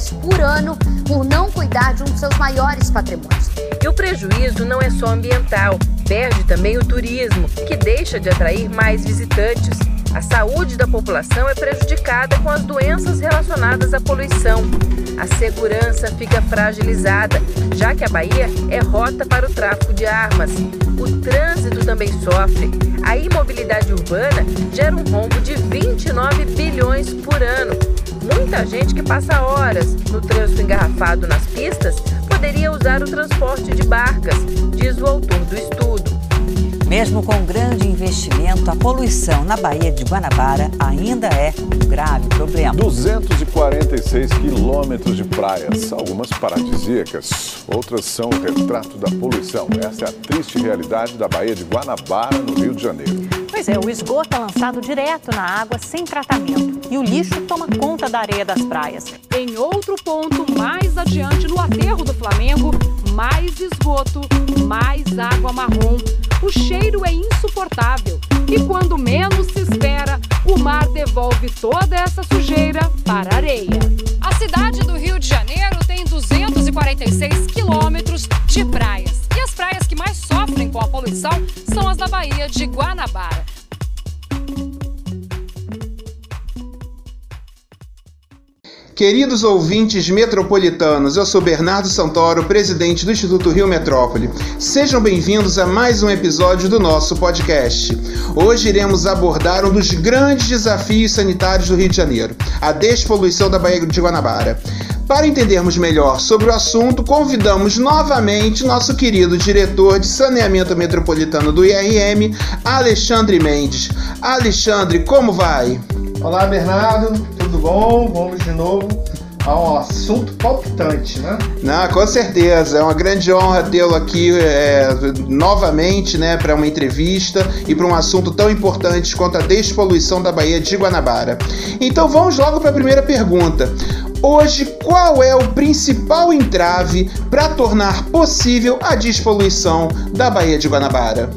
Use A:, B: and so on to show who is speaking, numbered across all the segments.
A: reais por ano por não cuidar de um dos seus maiores patrimônios.
B: E o prejuízo não é só ambiental, perde também o turismo, que deixa de atrair mais visitantes. A saúde da população é prejudicada com as doenças relacionadas à poluição. A segurança fica fragilizada, já que a Bahia é rota para o tráfico de armas. O trânsito também sofre. A imobilidade urbana gera um rombo de 29 bilhões por ano. Muita gente que passa horas no trânsito engarrafado nas pistas poderia usar o transporte de barcas, diz o autor do estudo.
C: Mesmo com grande investimento, a poluição na Baía de Guanabara ainda é um grave problema.
D: 246 quilômetros de praias, algumas paradisíacas, outras são o retrato da poluição. Essa é a triste realidade da Baía de Guanabara, no Rio de Janeiro.
E: Pois é, o esgoto é lançado direto na água sem tratamento e o lixo toma conta da areia das praias.
F: Em outro ponto, mais adiante no aterro do Flamengo, mais esgoto, mais água marrom. O cheiro é insuportável e quando menos se espera, o mar devolve toda essa sujeira para a areia.
G: A cidade do Rio de Janeiro tem 246 quilômetros de praias. As praias que mais sofrem com a poluição são as da Baía de Guanabara.
H: Queridos ouvintes metropolitanos, eu sou Bernardo Santoro, presidente do Instituto Rio Metrópole. Sejam bem-vindos a mais um episódio do nosso podcast. Hoje iremos abordar um dos grandes desafios sanitários do Rio de Janeiro, a despoluição da Baía de Guanabara. Para entendermos melhor sobre o assunto, convidamos novamente nosso querido diretor de saneamento metropolitano do IRM, Alexandre Mendes. Alexandre, como vai?
I: Olá, Bernardo, tudo bom? Vamos de novo a um assunto palpitante, né?
H: Não, com certeza. É uma grande honra tê-lo aqui é, novamente, né, para uma entrevista e para um assunto tão importante quanto a despoluição da Baía de Guanabara. Então vamos logo para a primeira pergunta. Hoje, qual é o principal entrave para tornar possível a despoluição da Baía de Guanabara?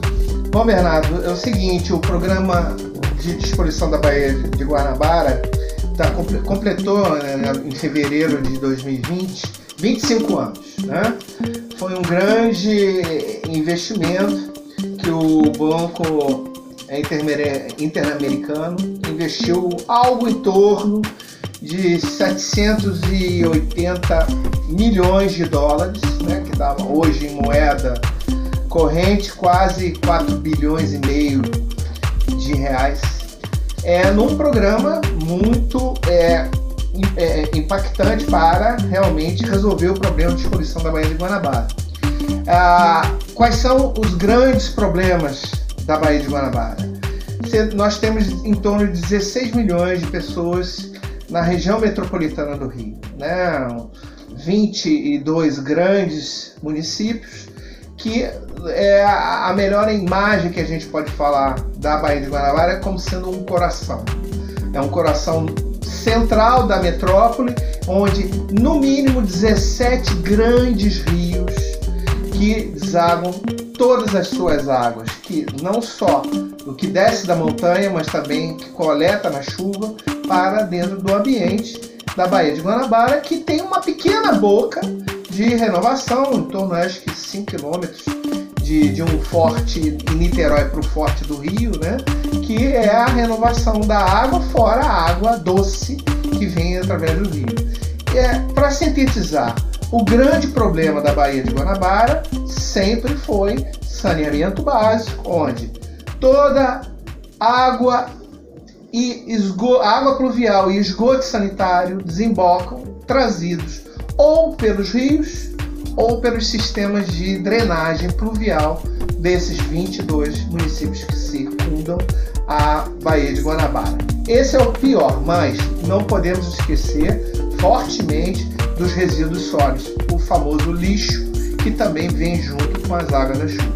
I: Bom, Bernardo, é o seguinte: o programa de despoluição da Baía de Guanabara tá, completou né, em fevereiro de 2020 25 anos. Né? Foi um grande investimento que o Banco Interamericano investiu algo em torno de 780 milhões de dólares, né, que dava hoje em moeda corrente quase 4 bilhões e meio de reais, é num programa muito é, é, impactante para realmente resolver o problema de exposição da Baía de Guanabara. Ah, quais são os grandes problemas da Baía de Guanabara? Nós temos em torno de 16 milhões de pessoas na região metropolitana do Rio, né? 22 grandes municípios que é a melhor imagem que a gente pode falar da Baía de Guanabara é como sendo um coração. É um coração central da metrópole, onde no mínimo 17 grandes rios que desagam todas as suas águas, que não só do que desce da montanha, mas também que coleta na chuva para dentro do ambiente da Baía de Guanabara, que tem uma pequena boca de renovação, em torno acho que 5 quilômetros de, de, um forte em Niterói para o forte do Rio, né? que é a renovação da água, fora a água doce que vem através do rio. É, para sintetizar, o grande problema da Baía de Guanabara sempre foi saneamento básico, onde toda água e água pluvial e esgoto sanitário desembocam trazidos ou pelos rios ou pelos sistemas de drenagem pluvial desses 22 municípios que circundam a Baía de Guanabara. Esse é o pior, mas não podemos esquecer fortemente dos resíduos sólidos, o famoso lixo, que também vem junto com as águas da chuva.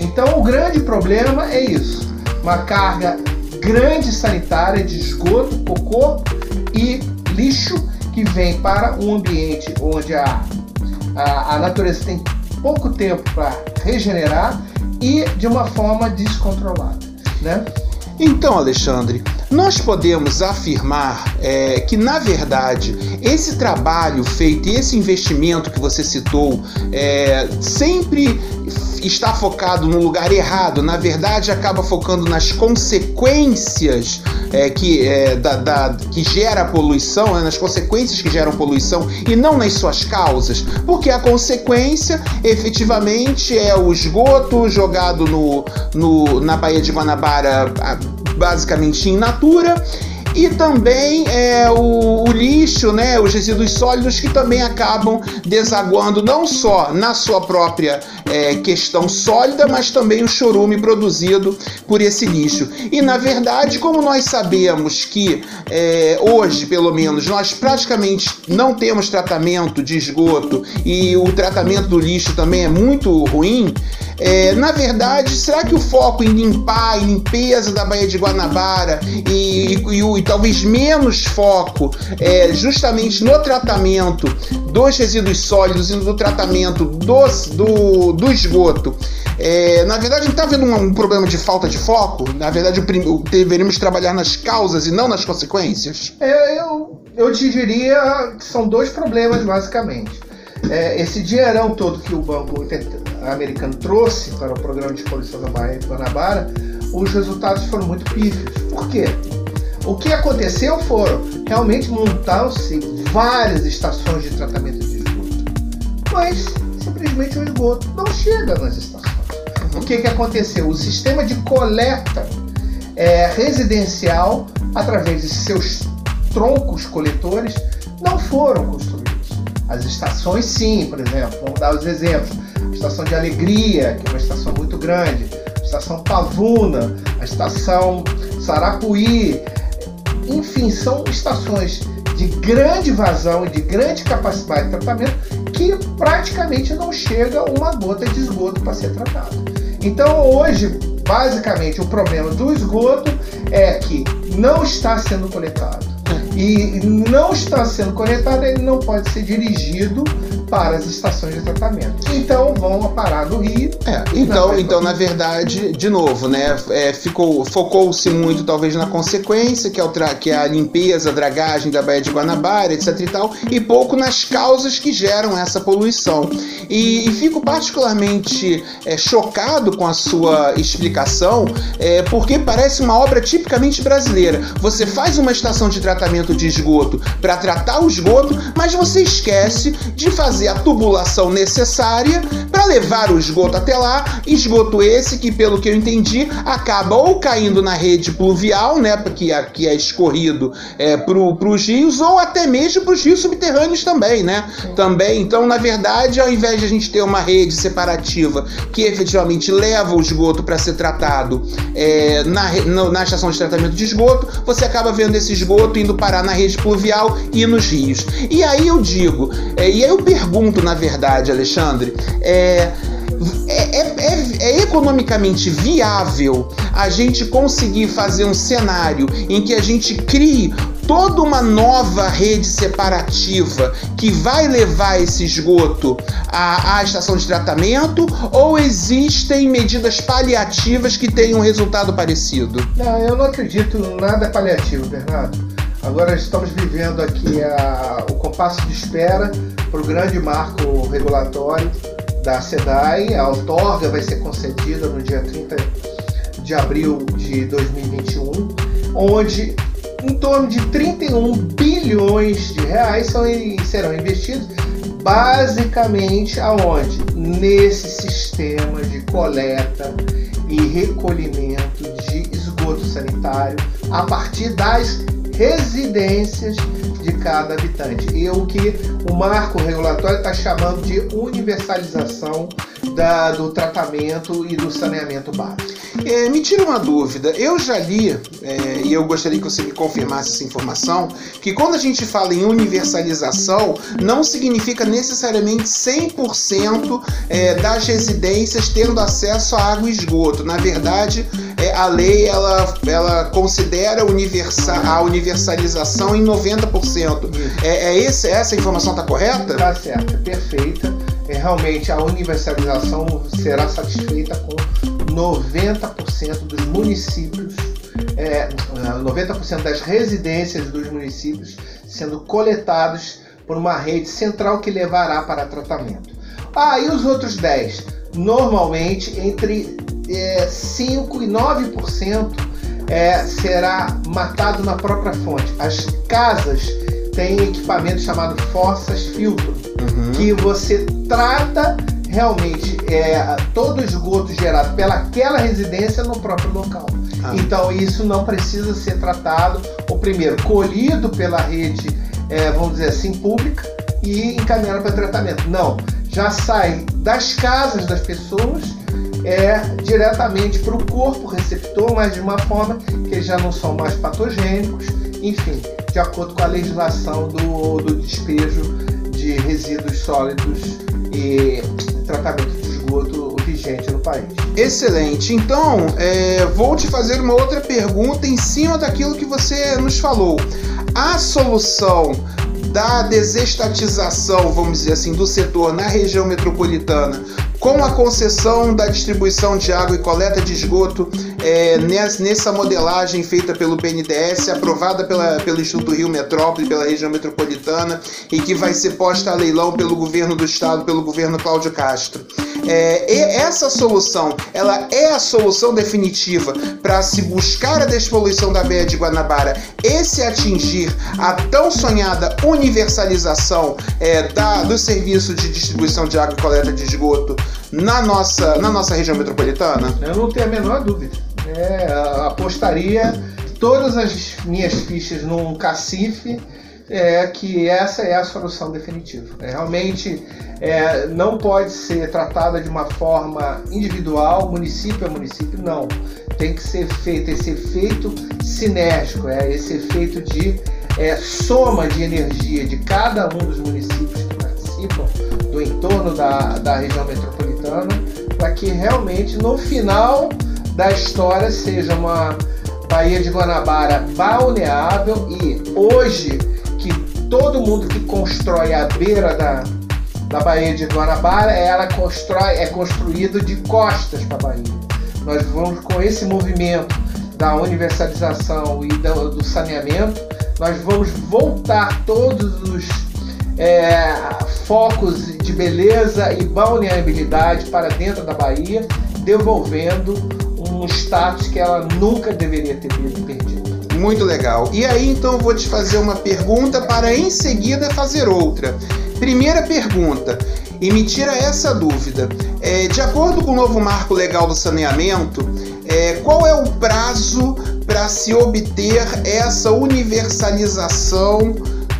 I: Então, o grande problema é isso: uma carga grande sanitária de esgoto, cocô e lixo que vem para um ambiente onde a, a, a natureza tem pouco tempo para regenerar e de uma forma descontrolada. Né?
H: Então, Alexandre, nós podemos afirmar é, que, na verdade, esse trabalho feito e esse investimento que você citou é, sempre está focado no lugar errado, na verdade acaba focando nas consequências é, que, é, da, da, que gera a poluição, né, nas consequências que geram poluição e não nas suas causas, porque a consequência efetivamente é o esgoto jogado no, no, na Baía de Guanabara basicamente in natura e também é, o, o, lixo, né, os resíduos sólidos que também acabam desaguando não só na sua própria é, questão sólida, mas também o chorume produzido por esse lixo. E na verdade, como nós sabemos que é, hoje, pelo menos, nós praticamente não temos tratamento de esgoto e o tratamento do lixo também é muito ruim. É, na verdade, será que o foco em limpar, em limpeza da Baía de Guanabara e, e, e, e talvez menos foco é, justamente no tratamento dos resíduos sólidos e no tratamento dos, do, do esgoto, é, na verdade, não está havendo um, um, problema de falta de foco? Na verdade, deveríamos trabalhar nas causas e não nas consequências?
I: É, eu, eu te diria que são dois problemas, basicamente. É, esse dinheirão todo que o Banco Americano trouxe para o programa de poluição da Baía de Guanabara, os resultados foram muito pífios. Por quê? O que aconteceu foram, realmente montaram-se várias estações de tratamento de esgoto. Mas, simplesmente o esgoto não chega nas estações. O que, que aconteceu? O sistema de coleta é, residencial, através de seus troncos coletores, não foram construídos. As estações, sim, por exemplo, vamos dar os exemplos. A estação de Alegria, que é uma estação muito grande, a estação Pavuna, a estação Sarapuí, enfim, são estações de grande vazão e de grande capacidade de tratamento que praticamente não chega uma gota de esgoto para ser tratado. Então hoje, basicamente, o problema do esgoto é que não está sendo coletado e não está sendo coletado, ele não pode ser dirigido para as estações de tratamento. Então vão parar no rio.
H: É, então, então na verdade, de novo, né, é, ficou focou-se muito talvez na consequência, que é, o que é a limpeza, a dragagem da Baía de Guanabara, etc e tal, e pouco nas causas que geram essa poluição. E, e fico particularmente é, chocado com a sua explicação, é, porque parece uma obra tipicamente brasileira. Você faz uma estação de tratamento de esgoto para tratar o esgoto, mas você esquece de fazer a tubulação necessária para levar o esgoto até lá. Esgoto esse que, pelo que eu entendi, acaba ou caindo na rede pluvial, né, que é, que é escorrido é, para os rios, ou até mesmo para os rios subterrâneos também, né? Também. Então, na verdade, ao invés de a gente ter uma rede separativa que efetivamente leva o esgoto para ser tratado é, na, na estação de tratamento de esgoto, você acaba vendo esse esgoto indo parar na rede pluvial e nos rios. E aí eu digo, é, e aí eu pergunto, na verdade, Alexandre, é, é, é, é, é, economicamente viável a gente conseguir fazer um cenário em que a gente crie toda uma nova rede separativa que vai levar esse esgoto à, à estação de tratamento ou existem medidas paliativas que tenham um resultado parecido?
I: Não, eu não acredito nada paliativo, Bernardo. Agora estamos vivendo aqui a, o compasso de espera para o grande marco regulatório da SEDAI. A outorga vai ser concedida no dia 30 de abril de 2021, onde em torno de 31 bilhões de reais são, serão investidos basicamente aonde? Nesse sistema de coleta e recolhimento de esgoto sanitário a partir das residências de cada habitante. E o que o marco regulatório está chamando de universalização da, do tratamento e do saneamento básico.
H: É, me tira uma dúvida. Eu já li, é, e eu gostaria que você me confirmasse essa informação, que quando a gente fala em universalização, não significa necessariamente 100% é, das residências tendo acesso à água e esgoto. Na verdade, é, a lei ela, ela considera universa, a universalização em 90%. É, é esse, essa informação está correta?
I: Está certa, perfeita. É, realmente a universalização será satisfeita com 90% dos municípios é, 90% das residências dos municípios sendo coletados por uma rede central que levará para tratamento. Ah, e os outros 10? Normalmente entre é, 5 e 9% é, será matado na própria fonte. As casas têm equipamento chamado fossas filtro, uhum. que você trata realmente é, todo o esgoto gerado pelaquela residência no próprio local. Ah. Então isso não precisa ser tratado, ou primeiro, colhido pela rede, é, vamos dizer assim, pública e encaminhado para tratamento. Não, já sai das casas das pessoas é, diretamente para o corpo receptor, mas de uma forma que já não são mais patogênicos, enfim, de acordo com a legislação do, do despejo de resíduos sólidos e tratamento de esgoto vigente no país.
H: Excelente. Então, é, vou te fazer uma outra pergunta em cima daquilo que você nos falou. A solução da desestatização, vamos dizer assim, do setor na região metropolitana com a concessão da distribuição de água e coleta de esgoto é, nessa modelagem feita pelo BNDES, aprovada pela, pelo Instituto Rio Metrópole, pela região metropolitana e que vai ser posta a leilão pelo governo do estado, pelo governo Cláudio Castro. É, essa solução, ela é a solução definitiva para se buscar a despoluição da Baía de Guanabara e se atingir a tão sonhada universalização é, da, do serviço de distribuição de água e coleta de esgoto na nossa, na nossa região metropolitana?
I: Eu não tenho a menor dúvida. É, apostaria todas as minhas fichas num cacife é que essa é a solução definitiva. É, realmente é, não pode ser tratada de uma forma individual, município a município, não. Tem que ser feito esse efeito sinérgico, é, esse efeito de é, soma de energia de cada um dos municípios que participam do entorno da, da região metropolitana, para que realmente no final da história seja uma Baía de Guanabara balneável e hoje todo mundo que constrói a beira da, da Baía de Guanabara, ela constrói, é construído de costas para a Bahia. Nós vamos com esse movimento da universalização e do, do saneamento, nós vamos voltar todos os é, focos de beleza e balneabilidade para dentro da Bahia, devolvendo um status que ela nunca deveria ter perdido.
H: Muito legal. E aí então vou te fazer uma pergunta para em seguida fazer outra. Primeira pergunta, e me tira essa dúvida. É, de acordo com o novo marco legal do saneamento, é, qual é o prazo para se obter essa universalização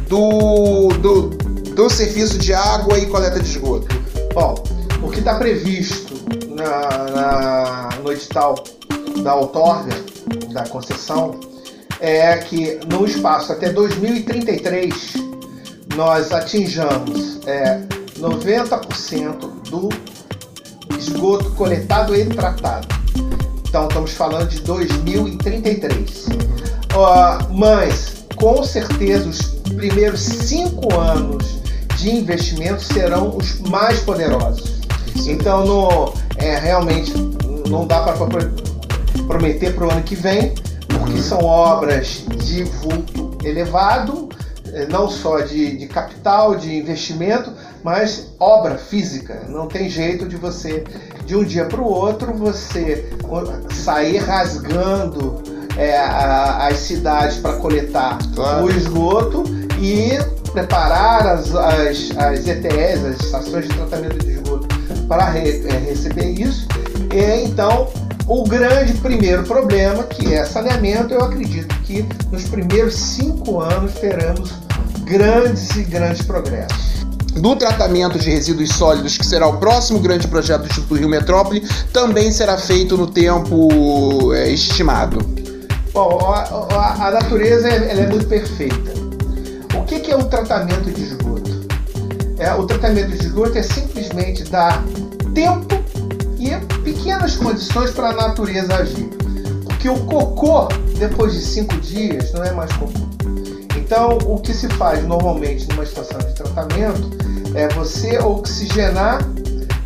H: do, do, do serviço de água e coleta de esgoto?
I: Bom, o que está previsto na, na, no edital da outorga, da concessão, é que no espaço até 2033 nós atinjamos é, 90% do esgoto coletado e tratado. Então estamos falando de 2033. Uh, mas com certeza os primeiros cinco anos de investimento serão os mais poderosos. Então no, é, realmente não dá para prometer para o ano que vem, uhum. são obras de vulto elevado, eh, não só de, de capital, de investimento, mas obra física. Não tem jeito de você, de um dia para o outro, você sair rasgando é, a, as cidades para coletar claro. o esgoto e preparar as, as, as ETS, as estações de tratamento de esgoto, para re, é, receber isso. E então o grande primeiro problema, que é saneamento, eu acredito que nos primeiros cinco anos teremos grandes e grandes progressos
H: do tratamento de resíduos sólidos, que será o próximo grande projeto do Instituto Rio Metrópole, também será feito no tempo é, estimado.
I: Bom, a, a, a natureza é muito perfeita. O que, que, é o tratamento de esgoto? É, o tratamento de esgoto é simplesmente dar tempo pequenas condições para a natureza agir. Porque o cocô, depois de cinco dias, não é mais cocô. Então, o que se faz normalmente numa estação de tratamento é você oxigenar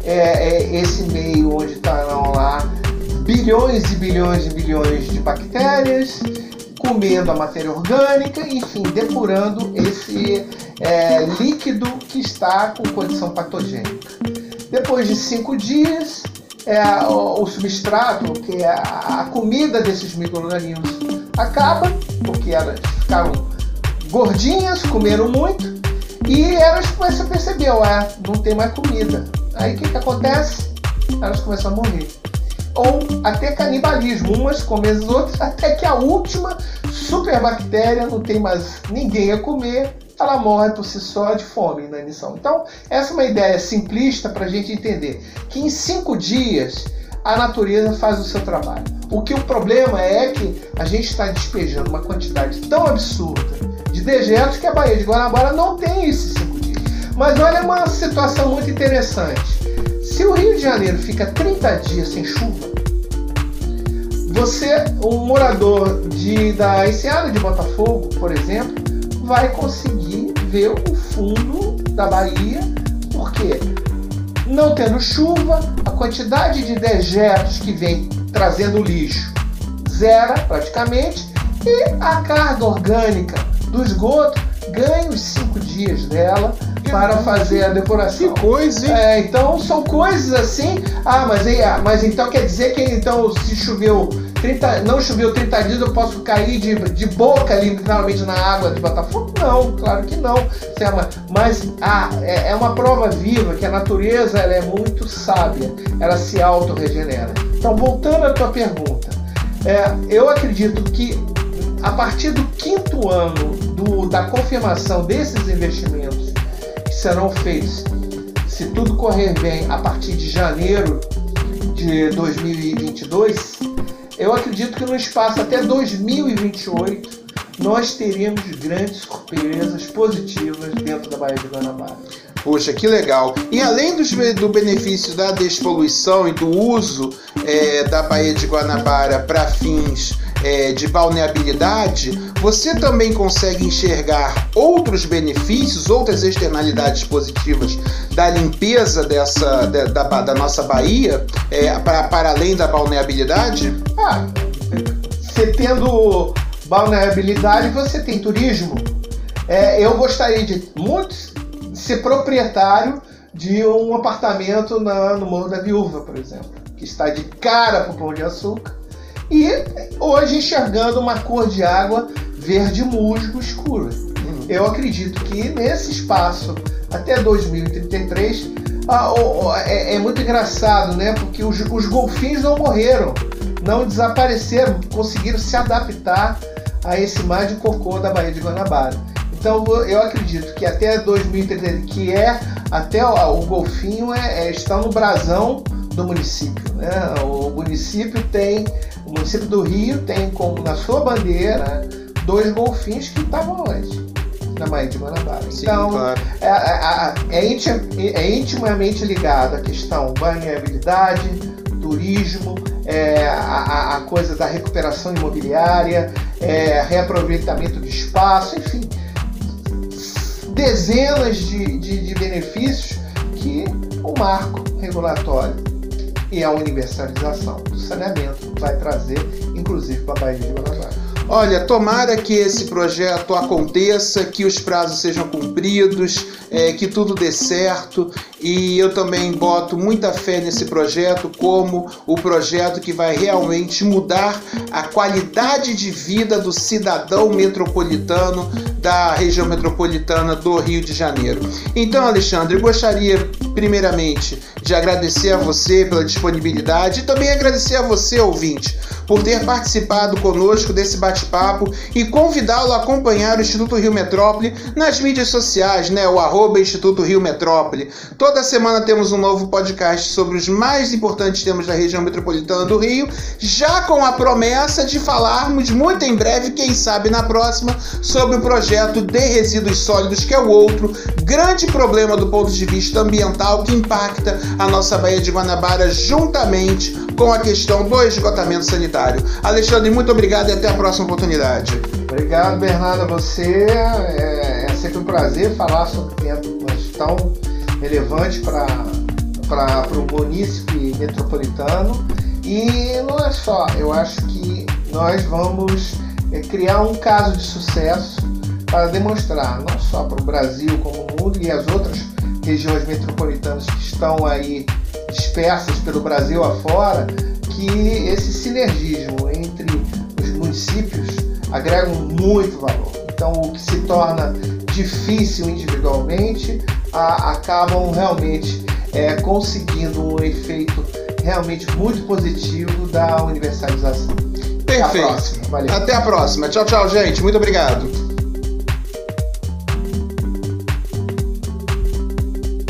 I: é, é esse meio onde está lá bilhões e bilhões e bilhões de bactérias, comendo a matéria orgânica, enfim, depurando esse é, líquido que está com condição patogênica. Depois de cinco dias, é, o, o, substrato, que é a, a comida desses micro-organismos, acaba, porque elas ficaram gordinhas, comeram muito, e elas começam a perceber, ué, não tem mais comida. Aí o que, que acontece? Elas começam a morrer. Ou até canibalismo, umas comem as outras, até que a última superbactéria não tem mais ninguém a comer, ela morre por si só de fome na emissão. Então, essa é uma ideia simplista para a gente entender que em cinco dias a natureza faz o seu trabalho. O que o problema é que a gente está despejando uma quantidade tão absurda de dejetos que a Baía de Guanabara não tem esses cinco dias. Mas olha uma situação muito interessante. Se o Rio de Janeiro fica 30 dias sem chuva, você, um morador de, da Enseada de Botafogo, por exemplo, vai conseguir ver o fundo da Bahia, porque não tendo chuva, a quantidade de dejetos que vem trazendo lixo zera praticamente, e a carga orgânica do esgoto ganha os cinco dias dela para fazer a depuração.
H: Que coisa, hein?
I: É, então são coisas assim. Ah, mas, ah, mas então quer dizer que então se choveu 30, não choveu 30 dias, eu posso cair de, de boca literalmente na água de Botafogo? Não, claro que não. Mas ah, é, é uma prova viva que a natureza ela é muito sábia, ela se auto-regenera. Então, voltando à tua pergunta, é, eu acredito que a partir do quinto ano do, da confirmação desses investimentos que serão feitos, se tudo correr bem, a partir de janeiro de 2022, eu acredito que no espaço até 2028 nós teremos grandes surpresas positivas dentro da Baía de Guanabara.
H: Poxa, que legal. E além dos, do benefício da despoluição e do uso é, da Baía de Guanabara para fins é, de balneabilidade, você também consegue enxergar outros benefícios, outras externalidades positivas da limpeza dessa, da, da, da nossa Bahia é, para, além da balneabilidade?
I: Ah, você tendo balneabilidade, você tem turismo. É, eu gostaria de muito ser proprietário de um apartamento na, no Morro da Viúva, por exemplo, que está de cara para o Pão de Açúcar e hoje enxergando uma cor de água verde musgo escura. Uhum. Eu acredito que nesse espaço até 2033 ah, é, é, muito engraçado, né? Porque os, os golfinhos não morreram, não desapareceram, conseguiram se adaptar a esse mar de cocô da Baía de Guanabara. Então eu acredito que até 2033, que é até o, o golfinho é, é, está no brasão do município. Né? O município tem município do Rio tem como na sua bandeira dois golfinhos que estavam onde? Na Baía de Guanabara. Sim, então, claro. é, é, é, é, intimamente ligado à questão balneabilidade, turismo, é, a, a, coisa da recuperação imobiliária, é, reaproveitamento de espaço, enfim, dezenas de, de, de benefícios que o marco regulatório e a universalização do saneamento vai trazer, inclusive para a Bahia de Guanabara.
H: Olha, tomara que esse projeto aconteça, que os prazos sejam cumpridos, é, que tudo dê certo e eu também boto muita fé nesse projeto como o projeto que vai realmente mudar a qualidade de vida do cidadão metropolitano da região metropolitana do Rio de Janeiro. Então, Alexandre, gostaria primeiramente de agradecer a você pela disponibilidade e também agradecer a você, ouvinte, por ter participado conosco desse bate-papo e convidá-lo a acompanhar o Instituto Rio Metrópole nas mídias sociais, né? O arroba Instituto Rio Metrópole. Toda semana temos um novo podcast sobre os mais importantes temas da região metropolitana do Rio, já com a promessa de falarmos muito em breve, quem sabe na próxima, sobre o projeto de resíduos sólidos, que é o outro grande problema do ponto de vista ambiental que impacta a nossa Baía de Guanabara juntamente com a questão do esgotamento sanitário. Alexandre, muito obrigado e até a próxima oportunidade.
I: Obrigado, Bernardo, a você. É, é sempre um prazer falar sobre temas tão relevantes para o município metropolitano E não é só, eu acho que nós vamos é, criar um caso de sucesso para demonstrar, não só para o Brasil como o mundo e as outras regiões metropolitanas que estão aí dispersas pelo Brasil afora, que esse sinergismo entre os municípios agrega muito valor. Então, o que se torna difícil individualmente, a, acabam realmente é, conseguindo um efeito realmente muito positivo da universalização.
H: Perfeito. Até a próxima. Até a próxima. Tchau, tchau, gente. Muito obrigado.